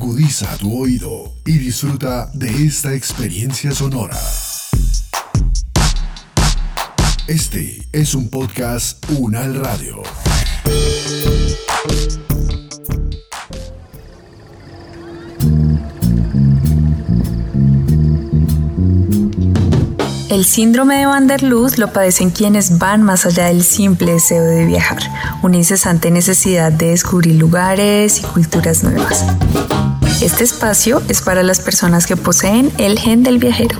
Agudiza tu oído y disfruta de esta experiencia sonora. Este es un podcast Unal Radio. El síndrome de Van der Luz lo padecen quienes van más allá del simple deseo de viajar, una incesante necesidad de descubrir lugares y culturas nuevas. Este espacio es para las personas que poseen el gen del viajero.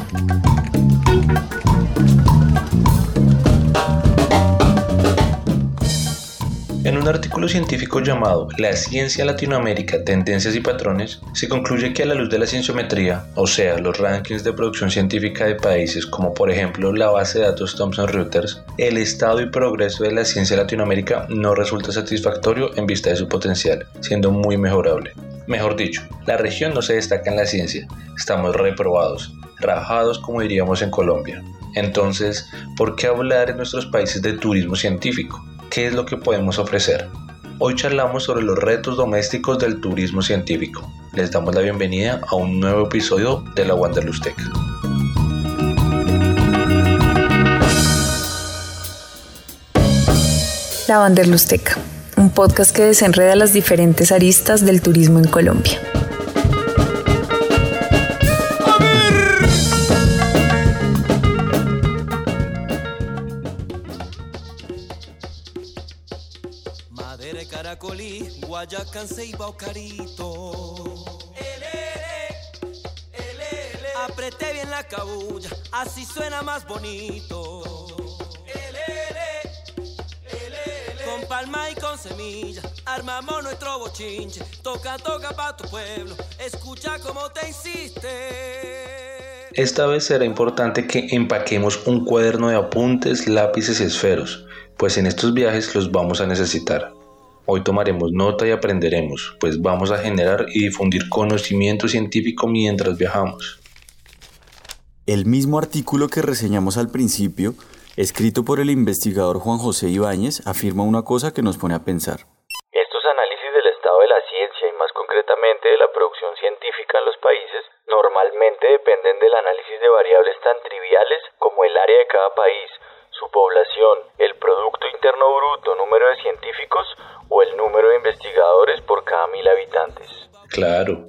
Científico llamado La ciencia Latinoamérica, tendencias y patrones, se concluye que a la luz de la cienciometría, o sea, los rankings de producción científica de países como por ejemplo la base de datos Thomson Reuters, el estado y progreso de la ciencia Latinoamérica no resulta satisfactorio en vista de su potencial, siendo muy mejorable. Mejor dicho, la región no se destaca en la ciencia, estamos reprobados, rajados como diríamos en Colombia. Entonces, ¿por qué hablar en nuestros países de turismo científico? ¿Qué es lo que podemos ofrecer? Hoy charlamos sobre los retos domésticos del turismo científico. Les damos la bienvenida a un nuevo episodio de la Wanderlust Tech. La Wanderlusteca, un podcast que desenreda las diferentes aristas del turismo en Colombia. Guayacán, y baucarito. Apreté bien la cabulla, así suena más bonito. Con palma y con semilla, armamos nuestro bochinche. Toca, toca pa' tu pueblo, escucha cómo te insiste. Esta vez será importante que empaquemos un cuaderno de apuntes, lápices y esferos, pues en estos viajes los vamos a necesitar. Hoy tomaremos nota y aprenderemos, pues vamos a generar y difundir conocimiento científico mientras viajamos. El mismo artículo que reseñamos al principio, escrito por el investigador Juan José Ibáñez, afirma una cosa que nos pone a pensar. Estos análisis del estado de la ciencia y más concretamente de la producción científica en los países normalmente dependen del análisis de variables tan triviales como el área de cada país, su población, el Producto Interno Bruto, número de científicos o el número de investigadores por cada mil habitantes. Claro,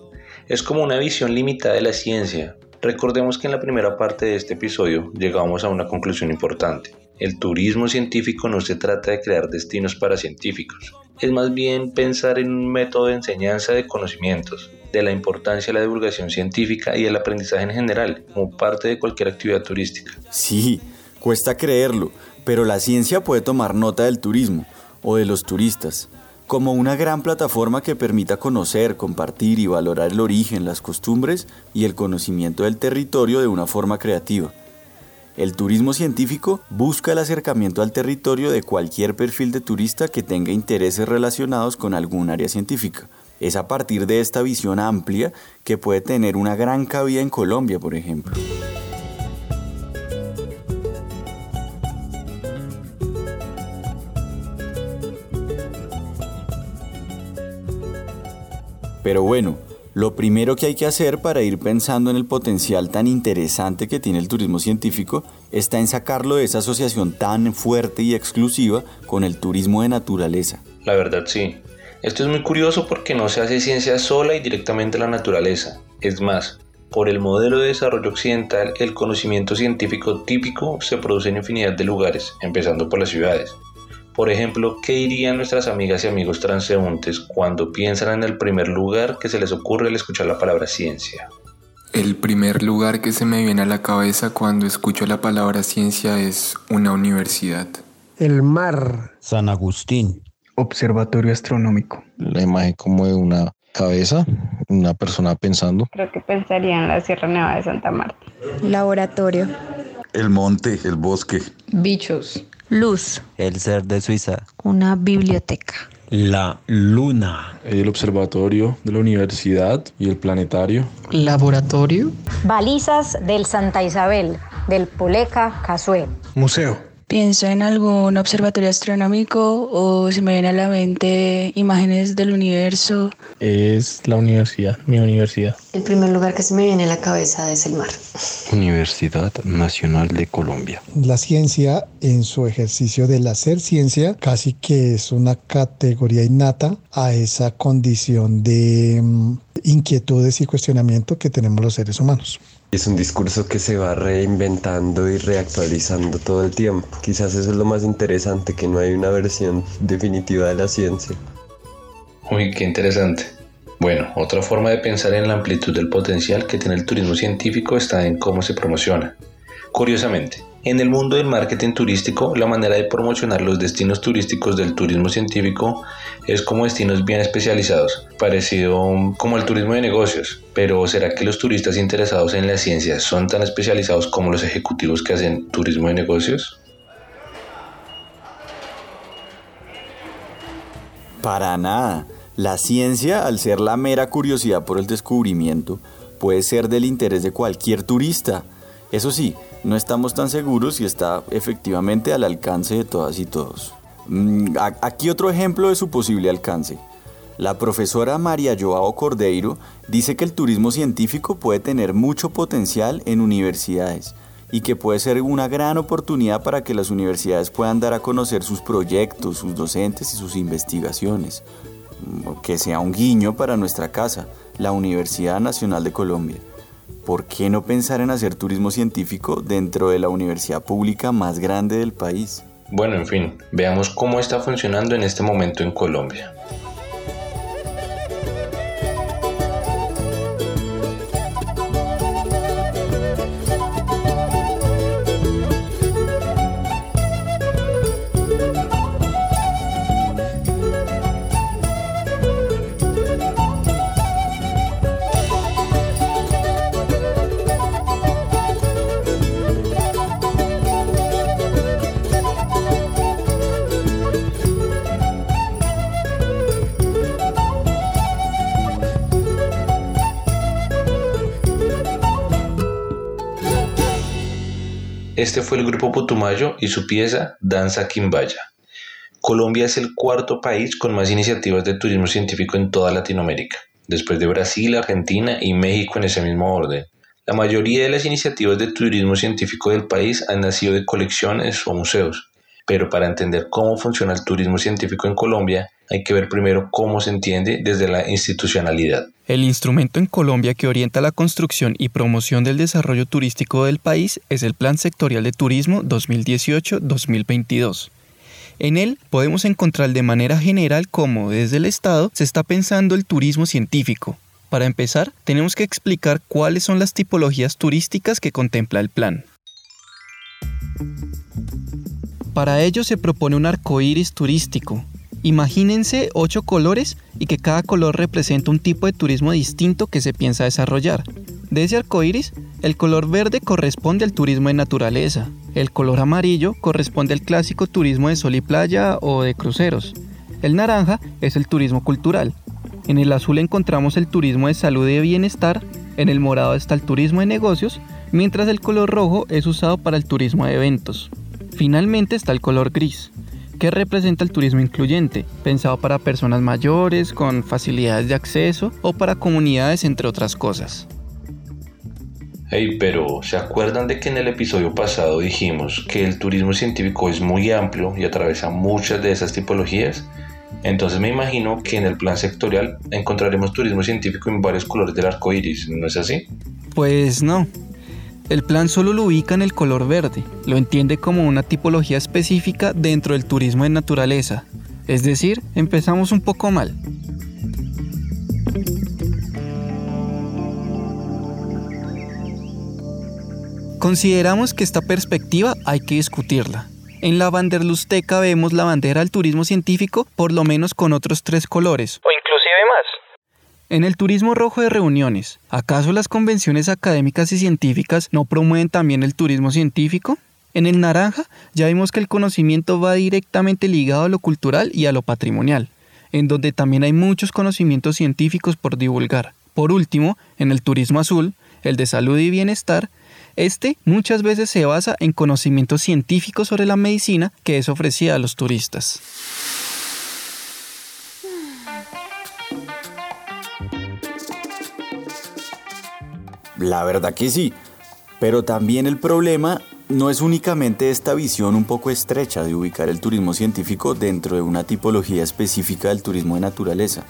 es como una visión limitada de la ciencia. Recordemos que en la primera parte de este episodio llegamos a una conclusión importante. El turismo científico no se trata de crear destinos para científicos, es más bien pensar en un método de enseñanza de conocimientos, de la importancia de la divulgación científica y el aprendizaje en general, como parte de cualquier actividad turística. Sí, cuesta creerlo, pero la ciencia puede tomar nota del turismo o de los turistas como una gran plataforma que permita conocer, compartir y valorar el origen, las costumbres y el conocimiento del territorio de una forma creativa. El turismo científico busca el acercamiento al territorio de cualquier perfil de turista que tenga intereses relacionados con algún área científica. Es a partir de esta visión amplia que puede tener una gran cabida en Colombia, por ejemplo. Pero bueno, lo primero que hay que hacer para ir pensando en el potencial tan interesante que tiene el turismo científico está en sacarlo de esa asociación tan fuerte y exclusiva con el turismo de naturaleza. La verdad sí. Esto es muy curioso porque no se hace ciencia sola y directamente a la naturaleza. Es más, por el modelo de desarrollo occidental, el conocimiento científico típico se produce en infinidad de lugares, empezando por las ciudades. Por ejemplo, ¿qué dirían nuestras amigas y amigos transeúntes cuando piensan en el primer lugar que se les ocurre al escuchar la palabra ciencia? El primer lugar que se me viene a la cabeza cuando escucho la palabra ciencia es una universidad. El mar. San Agustín. Observatorio astronómico. La imagen como de una cabeza, una persona pensando. Creo que pensaría en la Sierra Nevada de Santa Marta. Laboratorio. El monte, el bosque. Bichos. Luz. El ser de Suiza. Una biblioteca. La luna. El observatorio de la universidad y el planetario. Laboratorio. Balizas del Santa Isabel, del Poleca Casué. Museo. Pienso en algún observatorio astronómico o se me viene a la mente imágenes del universo. Es la universidad, mi universidad. El primer lugar que se me viene a la cabeza es el mar. Universidad Nacional de Colombia. La ciencia en su ejercicio del hacer ciencia casi que es una categoría innata a esa condición de mm, inquietudes y cuestionamiento que tenemos los seres humanos. Es un discurso que se va reinventando y reactualizando todo el tiempo. Quizás eso es lo más interesante, que no hay una versión definitiva de la ciencia. Uy, qué interesante. Bueno, otra forma de pensar en la amplitud del potencial que tiene el turismo científico está en cómo se promociona. Curiosamente, en el mundo del marketing turístico, la manera de promocionar los destinos turísticos del turismo científico es como destinos bien especializados, parecido como el turismo de negocios. Pero ¿será que los turistas interesados en la ciencia son tan especializados como los ejecutivos que hacen turismo de negocios? Para nada. La ciencia, al ser la mera curiosidad por el descubrimiento, puede ser del interés de cualquier turista. Eso sí, no estamos tan seguros si está efectivamente al alcance de todas y todos. Mm, aquí otro ejemplo de su posible alcance. La profesora María Joao Cordeiro dice que el turismo científico puede tener mucho potencial en universidades y que puede ser una gran oportunidad para que las universidades puedan dar a conocer sus proyectos, sus docentes y sus investigaciones. Mm, que sea un guiño para nuestra casa, la Universidad Nacional de Colombia. ¿Por qué no pensar en hacer turismo científico dentro de la universidad pública más grande del país? Bueno, en fin, veamos cómo está funcionando en este momento en Colombia. Este fue el grupo Putumayo y su pieza Danza Quimbaya. Colombia es el cuarto país con más iniciativas de turismo científico en toda Latinoamérica, después de Brasil, Argentina y México en ese mismo orden. La mayoría de las iniciativas de turismo científico del país han nacido de colecciones o museos, pero para entender cómo funciona el turismo científico en Colombia, hay que ver primero cómo se entiende desde la institucionalidad. El instrumento en Colombia que orienta la construcción y promoción del desarrollo turístico del país es el Plan Sectorial de Turismo 2018-2022. En él podemos encontrar de manera general cómo desde el Estado se está pensando el turismo científico. Para empezar, tenemos que explicar cuáles son las tipologías turísticas que contempla el plan. Para ello se propone un arco iris turístico, Imagínense ocho colores y que cada color representa un tipo de turismo distinto que se piensa desarrollar. De ese arco iris, el color verde corresponde al turismo de naturaleza, el color amarillo corresponde al clásico turismo de sol y playa o de cruceros, el naranja es el turismo cultural, en el azul encontramos el turismo de salud y bienestar, en el morado está el turismo de negocios, mientras el color rojo es usado para el turismo de eventos. Finalmente está el color gris, ¿Qué representa el turismo incluyente? Pensado para personas mayores, con facilidades de acceso o para comunidades, entre otras cosas. Hey, pero ¿se acuerdan de que en el episodio pasado dijimos que el turismo científico es muy amplio y atraviesa muchas de esas tipologías? Entonces me imagino que en el plan sectorial encontraremos turismo científico en varios colores del arco iris, ¿no es así? Pues no, el plan solo lo ubica en el color verde, lo entiende como una tipología específica dentro del turismo de naturaleza. Es decir, empezamos un poco mal. Consideramos que esta perspectiva hay que discutirla. En la Vanderlusteca vemos la bandera del turismo científico por lo menos con otros tres colores. O inclusive más. En el turismo rojo de reuniones, ¿acaso las convenciones académicas y científicas no promueven también el turismo científico? En el naranja ya vimos que el conocimiento va directamente ligado a lo cultural y a lo patrimonial, en donde también hay muchos conocimientos científicos por divulgar. Por último, en el turismo azul, el de salud y bienestar, Este muchas veces se basa en conocimientos científicos sobre la medicina que es ofrecida a los turistas. La verdad que sí, pero también el problema no es únicamente esta visión un poco estrecha de ubicar el turismo científico dentro de una tipología específica del turismo de naturaleza,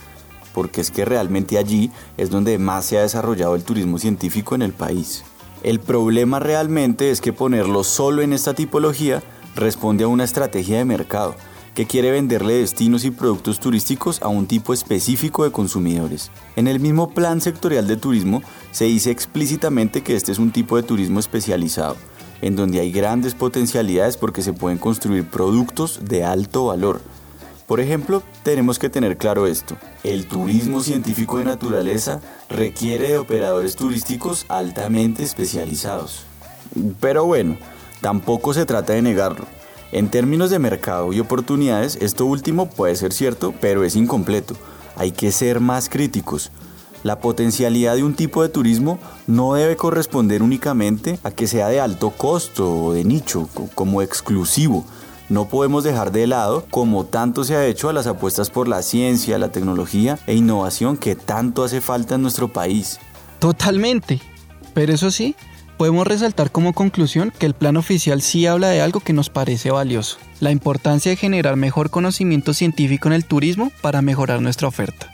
porque es que realmente allí es donde más se ha desarrollado el turismo científico en el país. El problema realmente es que ponerlo solo en esta tipología responde a una estrategia de mercado que quiere venderle destinos y productos turísticos a un tipo específico de consumidores. En el mismo plan sectorial de turismo se dice explícitamente que este es un tipo de turismo especializado, en donde hay grandes potencialidades porque se pueden construir productos de alto valor. Por ejemplo, tenemos que tener claro esto. El turismo científico de naturaleza requiere de operadores turísticos altamente especializados. Pero bueno, tampoco se trata de negarlo. En términos de mercado y oportunidades, esto último puede ser cierto, pero es incompleto. Hay que ser más críticos. La potencialidad de un tipo de turismo no debe corresponder únicamente a que sea de alto costo o de nicho, como exclusivo. No podemos dejar de lado, como tanto se ha hecho, a las apuestas por la ciencia, la tecnología e innovación que tanto hace falta en nuestro país. Totalmente. Pero eso sí, podemos resaltar como conclusión que el plan oficial sí habla de algo que nos parece valioso, la importancia de generar mejor conocimiento científico en el turismo para mejorar nuestra oferta.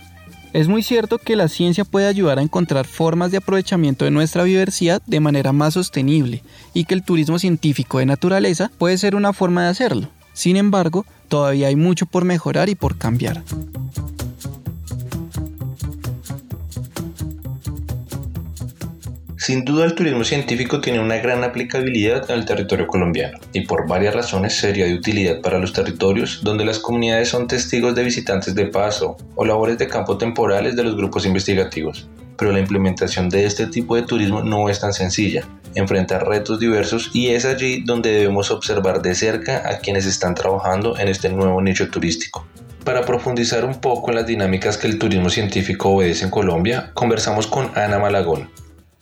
Es muy cierto que la ciencia puede ayudar a encontrar formas de aprovechamiento de nuestra biodiversidad de manera más sostenible y que el turismo científico de naturaleza puede ser una forma de hacerlo. Sin embargo, todavía hay mucho por mejorar y por cambiar. Sin duda el turismo científico tiene una gran aplicabilidad en el territorio colombiano y por varias razones sería de utilidad para los territorios donde las comunidades son testigos de visitantes de paso o labores de campo temporales de los grupos investigativos. Pero la implementación de este tipo de turismo no es tan sencilla, enfrenta retos diversos y es allí donde debemos observar de cerca a quienes están trabajando en este nuevo nicho turístico. Para profundizar un poco en las dinámicas que el turismo científico obedece en Colombia, conversamos con Ana Malagón,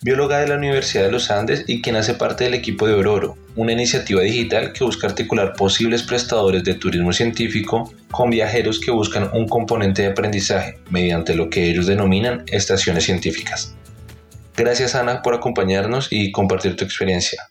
bióloga de la Universidad de los Andes y quien hace parte del equipo de Ororo, una iniciativa digital que busca articular posibles prestadores de turismo científico con viajeros que buscan un componente de aprendizaje mediante lo que ellos denominan estaciones científicas. Gracias Ana por acompañarnos y compartir tu experiencia.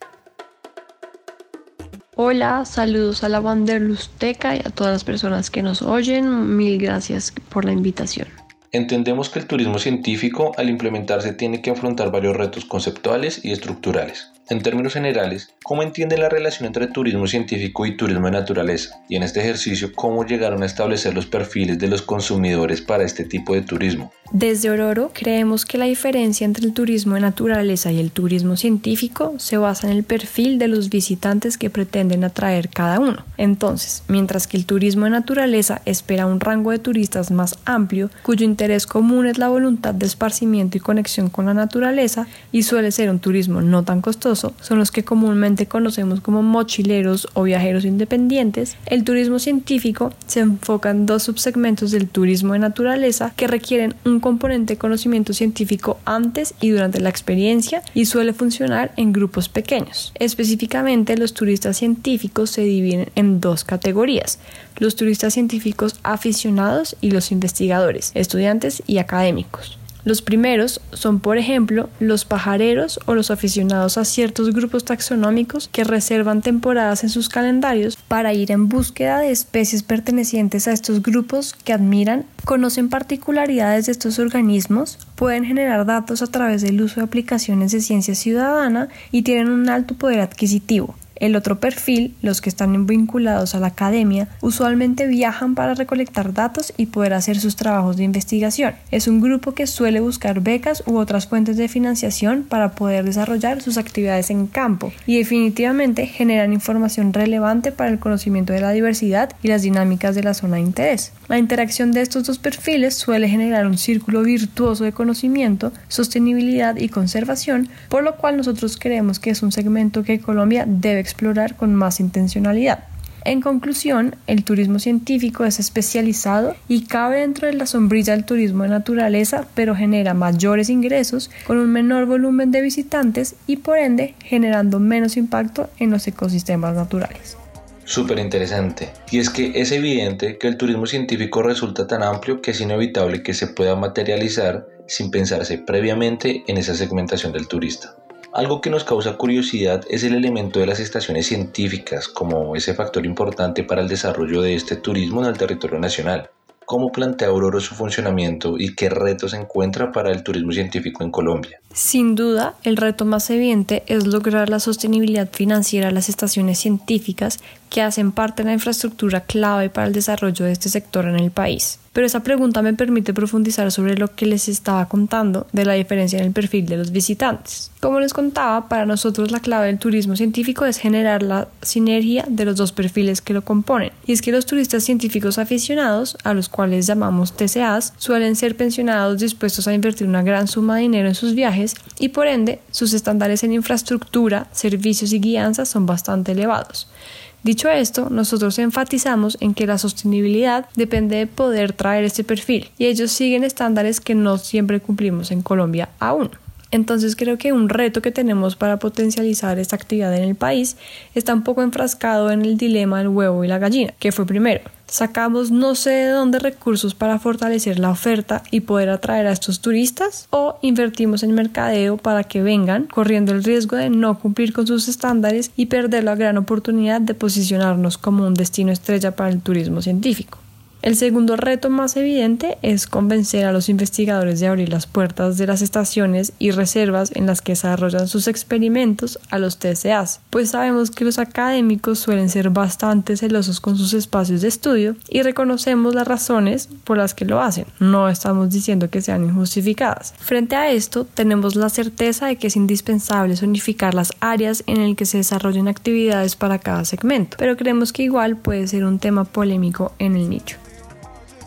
Hola, saludos a la Wanderlusteca y a todas las personas que nos oyen. Mil gracias por la invitación. Entendemos que el turismo científico al implementarse tiene que afrontar varios retos conceptuales y estructurales. En términos generales, ¿cómo entienden la relación entre turismo científico y turismo de naturaleza? Y en este ejercicio, ¿cómo llegaron a establecer los perfiles de los consumidores para este tipo de turismo? Desde Ororo creemos que la diferencia entre el turismo de naturaleza y el turismo científico se basa en el perfil de los visitantes que pretenden atraer cada uno. Entonces, mientras que el turismo de naturaleza espera un rango de turistas más amplio, cuyo interés común es la voluntad de esparcimiento y conexión con la naturaleza, y suele ser un turismo no tan costoso, son los que comúnmente conocemos como mochileros o viajeros independientes, el turismo científico se enfoca en dos subsegmentos del turismo de naturaleza que requieren un componente de conocimiento científico antes y durante la experiencia y suele funcionar en grupos pequeños. Específicamente, los turistas científicos se dividen en dos categorías, los turistas científicos aficionados y los investigadores, estudiantes y académicos. Los primeros son, por ejemplo, los pajareros o los aficionados a ciertos grupos taxonómicos que reservan temporadas en sus calendarios para ir en búsqueda de especies pertenecientes a estos grupos que admiran, conocen particularidades de estos organismos, pueden generar datos a través del uso de aplicaciones de ciencia ciudadana y tienen un alto poder adquisitivo. El otro perfil, los que están vinculados a la academia, usualmente viajan para recolectar datos y poder hacer sus trabajos de investigación. Es un grupo que suele buscar becas u otras fuentes de financiación para poder desarrollar sus actividades en campo y definitivamente generan información relevante para el conocimiento de la diversidad y las dinámicas de la zona de interés. La interacción de estos dos perfiles suele generar un círculo virtuoso de conocimiento, sostenibilidad y conservación, por lo cual nosotros creemos que es un segmento que Colombia debe explorar con más intencionalidad. En conclusión, el turismo científico es especializado y cabe dentro de la sombrilla del turismo de naturaleza, pero genera mayores ingresos con un menor volumen de visitantes y por ende generando menos impacto en los ecosistemas naturales. Súper interesante. Y es que es evidente que el turismo científico resulta tan amplio que es inevitable que se pueda materializar sin pensarse previamente en esa segmentación del turista. Algo que nos causa curiosidad es el elemento de las estaciones científicas como ese factor importante para el desarrollo de este turismo en el territorio nacional. ¿Cómo plantea Aurora su funcionamiento y qué retos encuentra para el turismo científico en Colombia? Sin duda, el reto más evidente es lograr la sostenibilidad financiera de las estaciones científicas que hacen parte de la infraestructura clave para el desarrollo de este sector en el país. Pero esa pregunta me permite profundizar sobre lo que les estaba contando de la diferencia en el perfil de los visitantes. Como les contaba, para nosotros la clave del turismo científico es generar la sinergia de los dos perfiles que lo componen. Y es que los turistas científicos aficionados, a los cuales llamamos TCAs, suelen ser pensionados dispuestos a invertir una gran suma de dinero en sus viajes y por ende sus estándares en infraestructura, servicios y guianza son bastante elevados. Dicho esto, nosotros enfatizamos en que la sostenibilidad depende de poder traer este perfil y ellos siguen estándares que no siempre cumplimos en Colombia aún. Entonces creo que un reto que tenemos para potencializar esta actividad en el país está un poco enfrascado en el dilema del huevo y la gallina, que fue primero. ¿Sacamos no sé de dónde recursos para fortalecer la oferta y poder atraer a estos turistas? ¿O invertimos en mercadeo para que vengan, corriendo el riesgo de no cumplir con sus estándares y perder la gran oportunidad de posicionarnos como un destino estrella para el turismo científico? El segundo reto más evidente es convencer a los investigadores de abrir las puertas de las estaciones y reservas en las que desarrollan sus experimentos a los TCAs, pues sabemos que los académicos suelen ser bastante celosos con sus espacios de estudio y reconocemos las razones por las que lo hacen, no estamos diciendo que sean injustificadas. Frente a esto, tenemos la certeza de que es indispensable unificar las áreas en las que se desarrollen actividades para cada segmento, pero creemos que igual puede ser un tema polémico en el nicho.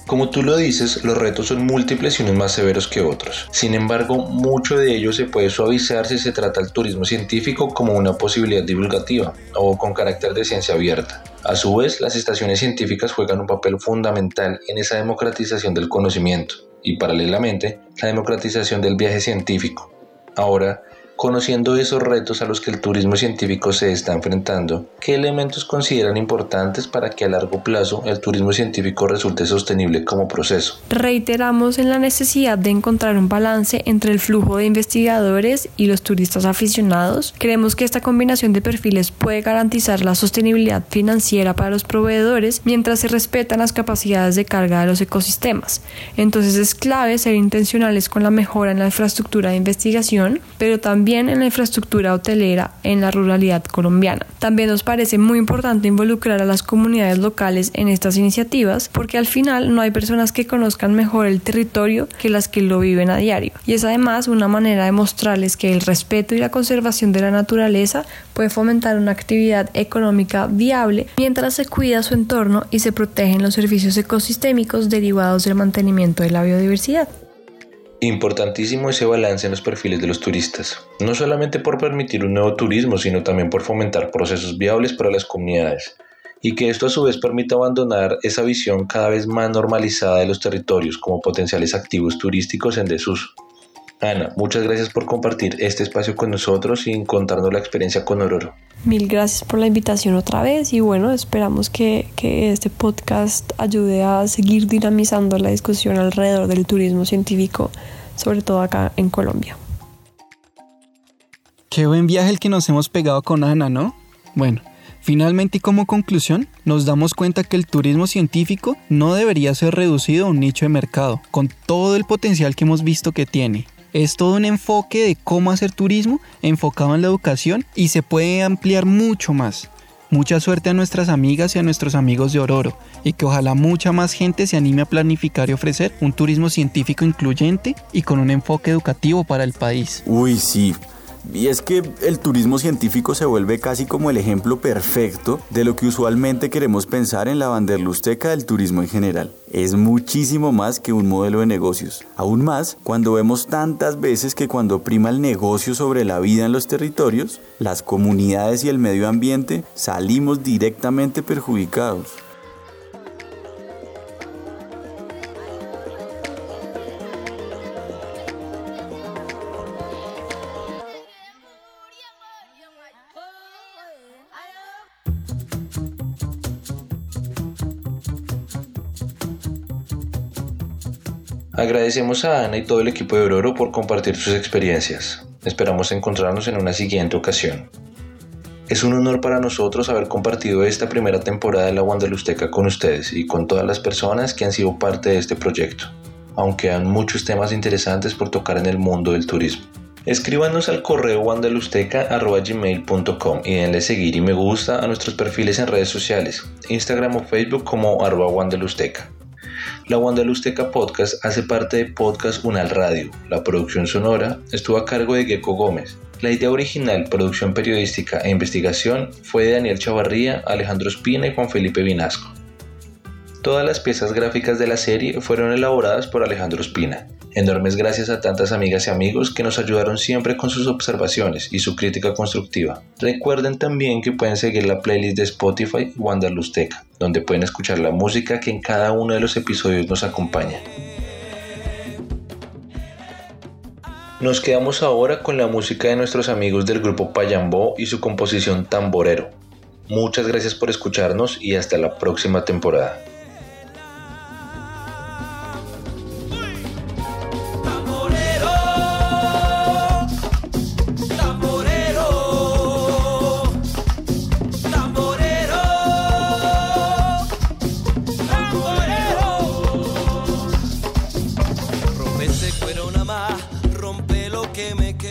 Como tú lo dices, los retos son múltiples y unos más severos que otros. Sin embargo, mucho de ello se puede suavizar si se trata el turismo científico como una posibilidad divulgativa o con carácter de ciencia abierta. A su vez, las estaciones científicas juegan un papel fundamental en esa democratización del conocimiento y paralelamente la democratización del viaje científico. Ahora, Conociendo esos retos a los que el turismo científico se está enfrentando, ¿qué elementos consideran importantes para que a largo plazo el turismo científico resulte sostenible como proceso? Reiteramos en la necesidad de encontrar un balance entre el flujo de investigadores y los turistas aficionados. Creemos que esta combinación de perfiles puede garantizar la sostenibilidad financiera para los proveedores mientras se respetan las capacidades de carga de los ecosistemas. Entonces es clave ser intencionales con la mejora en la infraestructura de investigación, pero también también en la infraestructura hotelera en la ruralidad colombiana. También nos parece muy importante involucrar a las comunidades locales en estas iniciativas porque al final no hay personas que conozcan mejor el territorio que las que lo viven a diario. Y es además una manera de mostrarles que el respeto y la conservación de la naturaleza puede fomentar una actividad económica viable mientras se cuida su entorno y se protegen los servicios ecosistémicos derivados del mantenimiento de la biodiversidad. Importantísimo ese balance en los perfiles de los turistas, no solamente por permitir un nuevo turismo, sino también por fomentar procesos viables para las comunidades, y que esto a su vez permita abandonar esa visión cada vez más normalizada de los territorios como potenciales activos turísticos en desuso. Ana, muchas gracias por compartir este espacio con nosotros y contarnos la experiencia con Ororo. Mil gracias por la invitación otra vez y bueno, esperamos que, que, este podcast ayude a seguir dinamizando la discusión alrededor del turismo científico, sobre todo acá en Colombia. Qué buen viaje el que nos hemos pegado con Ana, ¿no? Bueno, finalmente y como conclusión, nos damos cuenta que el turismo científico no debería ser reducido a un nicho de mercado, con todo el potencial que hemos visto que tiene es todo un enfoque de cómo hacer turismo enfocado en la educación y se puede ampliar mucho más. Mucha suerte a nuestras amigas y a nuestros amigos de Ororo y que ojalá mucha más gente se anime a planificar y ofrecer un turismo científico incluyente y con un enfoque educativo para el país. Uy, sí. Y es que el turismo científico se vuelve casi como el ejemplo perfecto de lo que usualmente queremos pensar en la banderlusteca del turismo en general. Es muchísimo más que un modelo de negocios. Aún más cuando vemos tantas veces que cuando prima el negocio sobre la vida en los territorios, las comunidades y el medio ambiente salimos directamente perjudicados. Agradecemos a Ana y todo el equipo de Auroro por compartir sus experiencias. Esperamos encontrarnos en una siguiente ocasión. Es un honor para nosotros haber compartido esta primera temporada de la Wanderlusteca con ustedes y con todas las personas que han sido parte de este proyecto, aunque hay muchos temas interesantes por tocar en el mundo del turismo. Escríbanos al correo wanderlusteca.gmail.com y denle seguir y me gusta a nuestros perfiles en redes sociales, Instagram o Facebook como arroba wanderlusteca. La Wandalusteca Podcast hace parte de Podcast Unal Radio. La producción sonora estuvo a cargo de Gecko Gómez. La idea original, producción periodística e investigación fue de Daniel Chavarría, Alejandro Espina y Juan Felipe Vinasco. Todas las piezas gráficas de la serie fueron elaboradas por Alejandro Espina. Enormes gracias a tantas amigas y amigos que nos ayudaron siempre con sus observaciones y su crítica constructiva. Recuerden también que pueden seguir la playlist de Spotify Wanderlusteca, donde pueden escuchar la música que en cada uno de los episodios nos acompaña. Nos quedamos ahora con la música de nuestros amigos del grupo Payambó y su composición Tamborero. Muchas gracias por escucharnos y hasta la próxima temporada.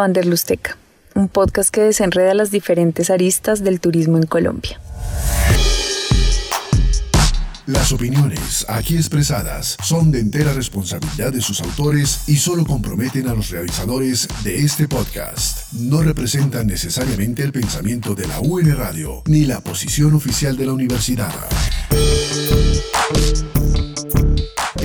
Vanderlusteca, un podcast que desenreda las diferentes aristas del turismo en Colombia. Las opiniones aquí expresadas son de entera responsabilidad de sus autores y solo comprometen a los realizadores de este podcast. No representan necesariamente el pensamiento de la UN Radio ni la posición oficial de la universidad.